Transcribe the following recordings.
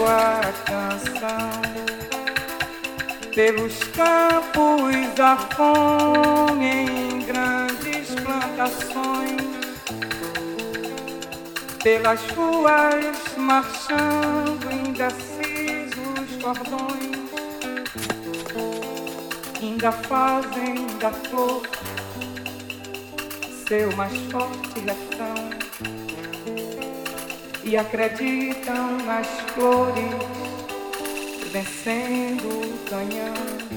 sua canção pelos campos a fome em grandes plantações pelas ruas marchando indecisos cordões ainda fazem da flor seu mais forte reflexo que acreditam nas flores vencendo o canhão.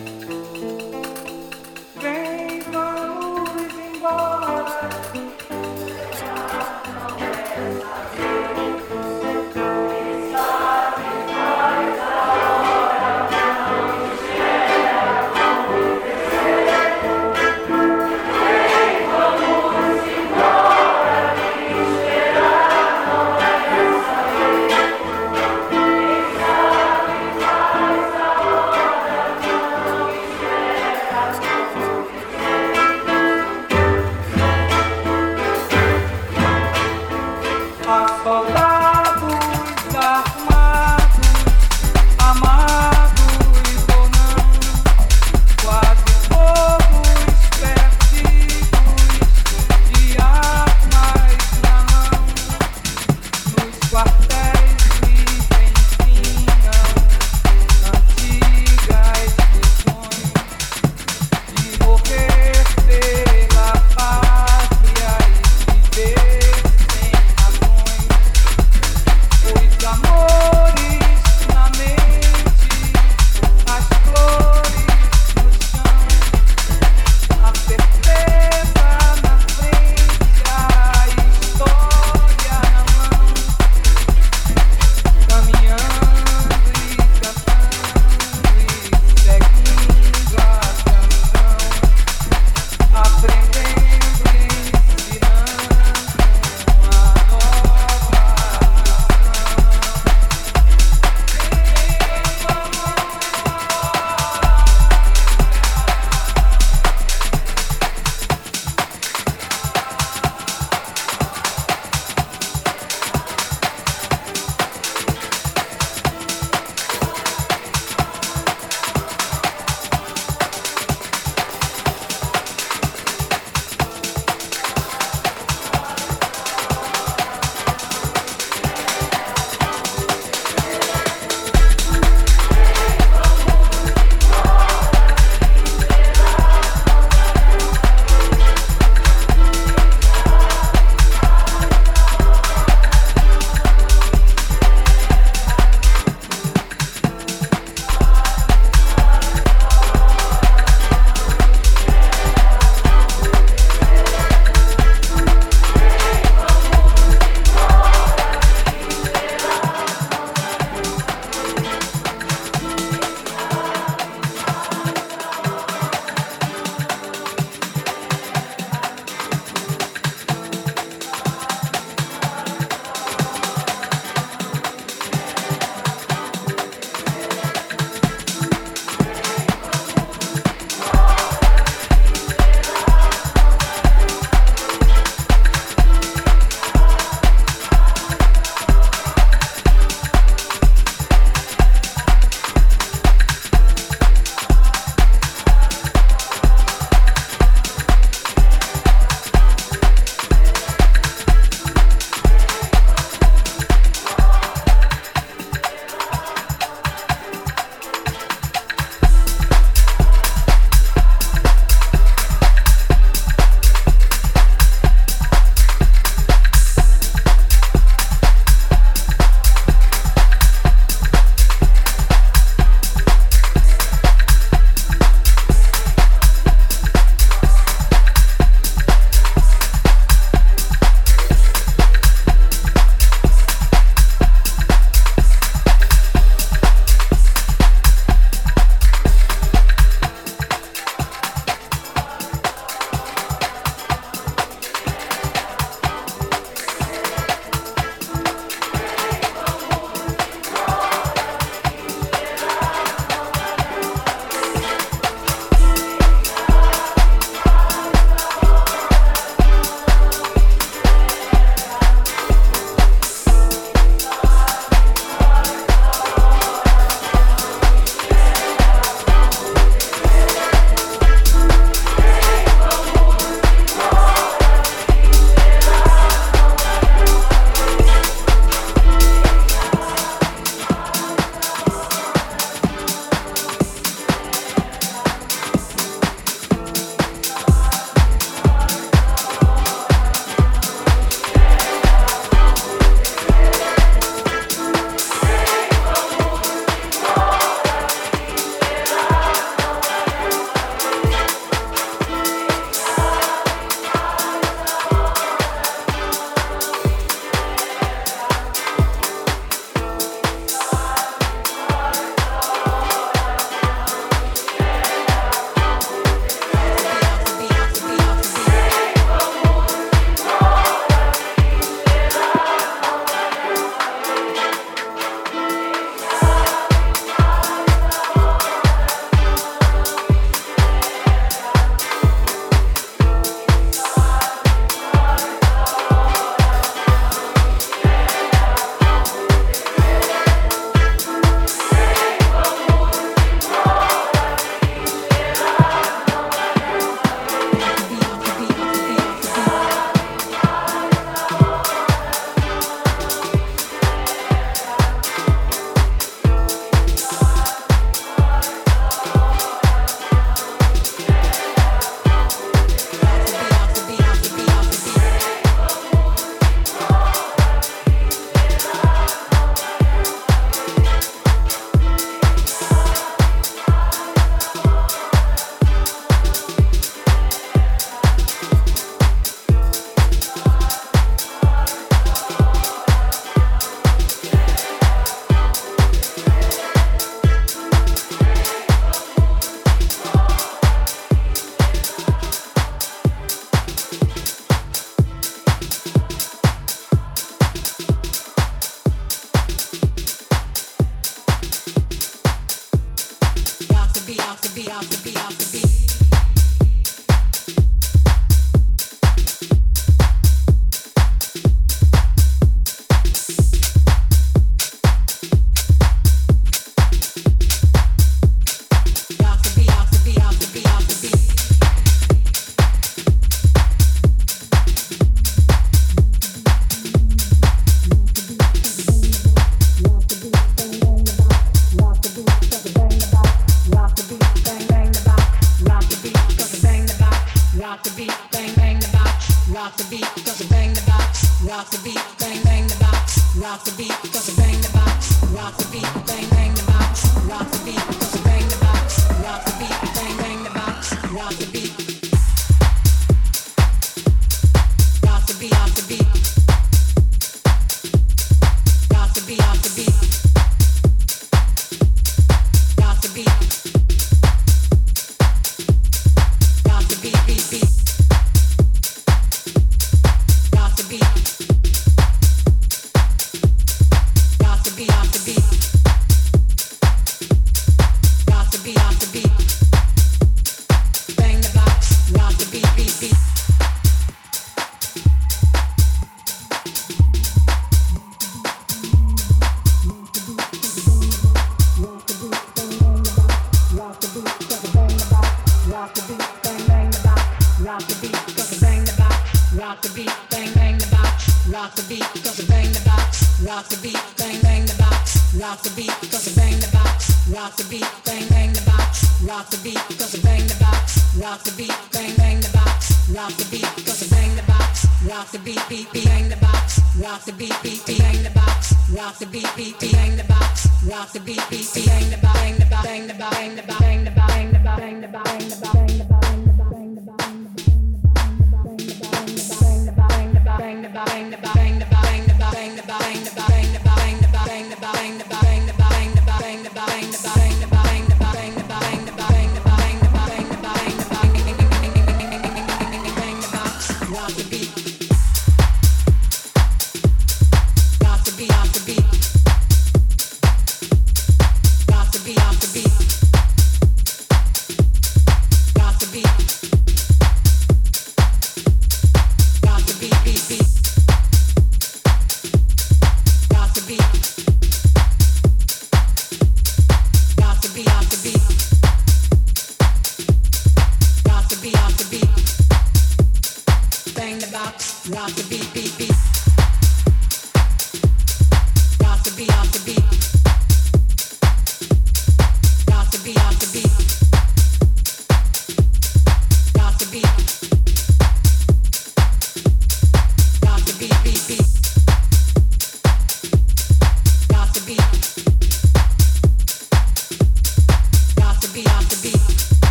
rock the beat, cause I bang the box, rock the beat, bang bang the box, rock the beat, cause I bang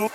の